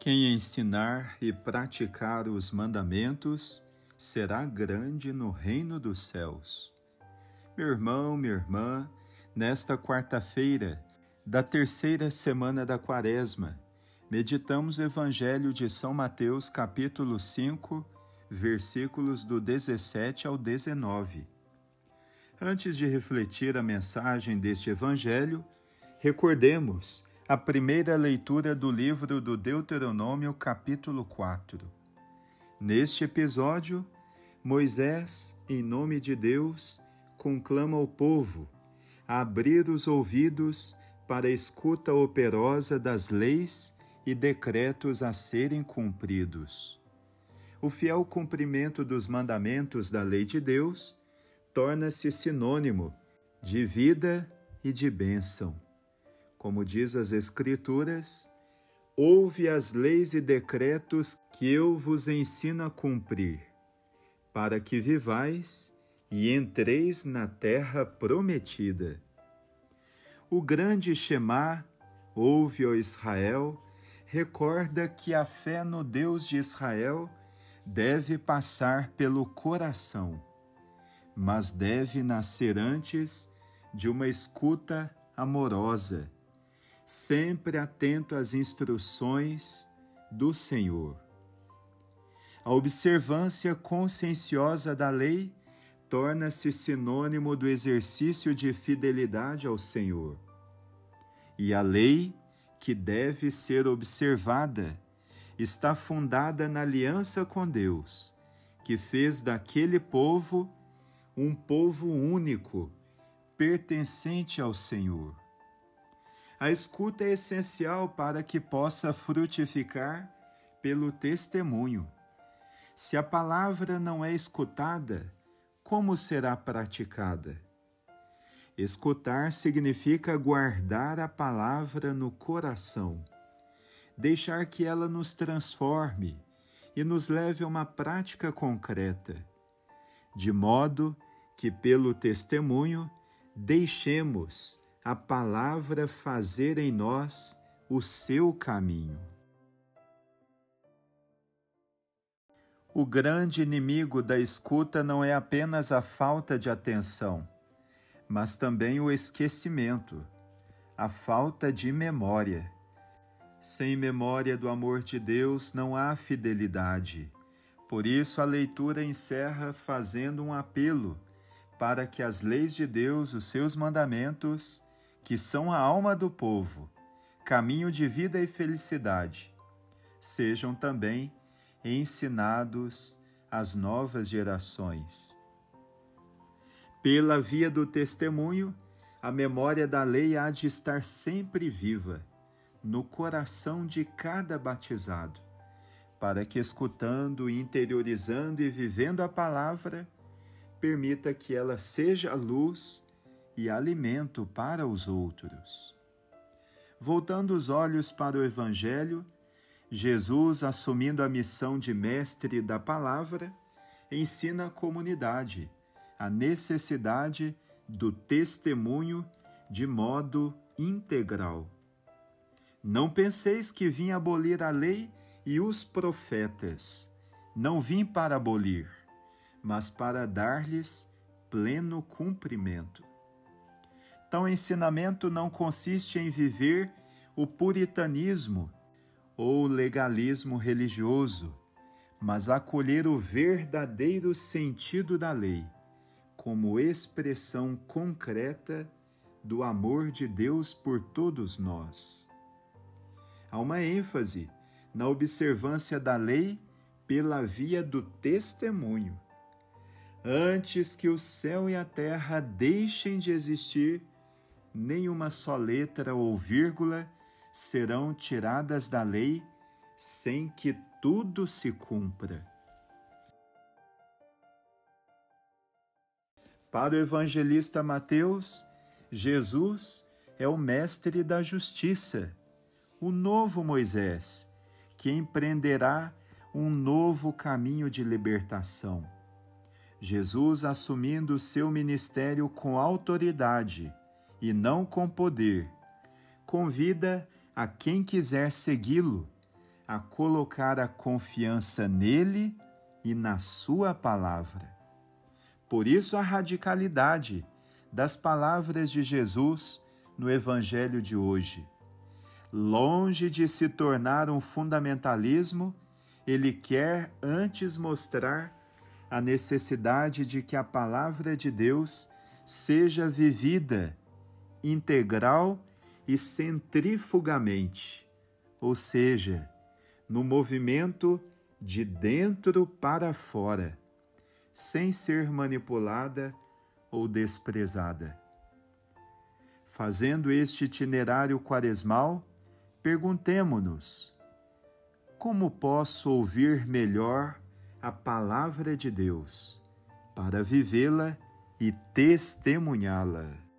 Quem ensinar e praticar os mandamentos será grande no reino dos céus. Meu irmão, minha irmã, nesta quarta-feira da terceira semana da Quaresma, meditamos o Evangelho de São Mateus, capítulo 5, versículos do 17 ao 19. Antes de refletir a mensagem deste Evangelho, recordemos a primeira leitura do livro do Deuteronômio, capítulo 4. Neste episódio, Moisés, em nome de Deus, conclama o povo a abrir os ouvidos para a escuta operosa das leis e decretos a serem cumpridos. O fiel cumprimento dos mandamentos da lei de Deus torna-se sinônimo de vida e de bênção como diz as Escrituras, ouve as leis e decretos que eu vos ensino a cumprir, para que vivais e entreis na terra prometida. O grande Shema, ouve, ó Israel, recorda que a fé no Deus de Israel deve passar pelo coração, mas deve nascer antes de uma escuta amorosa sempre atento às instruções do Senhor. A observância conscienciosa da lei torna-se sinônimo do exercício de fidelidade ao Senhor. E a lei, que deve ser observada, está fundada na aliança com Deus, que fez daquele povo um povo único, pertencente ao Senhor. A escuta é essencial para que possa frutificar pelo testemunho. Se a palavra não é escutada, como será praticada? Escutar significa guardar a palavra no coração, deixar que ela nos transforme e nos leve a uma prática concreta, de modo que, pelo testemunho, deixemos a palavra fazer em nós o seu caminho. O grande inimigo da escuta não é apenas a falta de atenção, mas também o esquecimento, a falta de memória. Sem memória do amor de Deus não há fidelidade. Por isso, a leitura encerra fazendo um apelo para que as leis de Deus, os seus mandamentos, que são a alma do povo, caminho de vida e felicidade, sejam também ensinados às novas gerações. Pela via do testemunho, a memória da lei há de estar sempre viva no coração de cada batizado, para que, escutando, interiorizando e vivendo a palavra, permita que ela seja luz e alimento para os outros. Voltando os olhos para o Evangelho, Jesus, assumindo a missão de mestre da palavra, ensina a comunidade a necessidade do testemunho de modo integral. Não penseis que vim abolir a lei e os profetas. Não vim para abolir, mas para dar-lhes pleno cumprimento. O ensinamento não consiste em viver o puritanismo ou legalismo religioso, mas acolher o verdadeiro sentido da lei como expressão concreta do amor de Deus por todos nós. Há uma ênfase na observância da lei pela via do testemunho. Antes que o céu e a terra deixem de existir, nenhuma só letra ou vírgula serão tiradas da lei sem que tudo se cumpra. Para o evangelista Mateus, Jesus é o mestre da justiça, o novo Moisés, que empreenderá um novo caminho de libertação. Jesus assumindo o seu ministério com autoridade e não com poder. Convida a quem quiser segui-lo a colocar a confiança nele e na Sua palavra. Por isso, a radicalidade das palavras de Jesus no Evangelho de hoje. Longe de se tornar um fundamentalismo, ele quer antes mostrar a necessidade de que a palavra de Deus seja vivida integral e centrifugamente, ou seja, no movimento de dentro para fora, sem ser manipulada ou desprezada. Fazendo este itinerário quaresmal, perguntemo-nos: como posso ouvir melhor a palavra de Deus para vivê-la e testemunhá-la?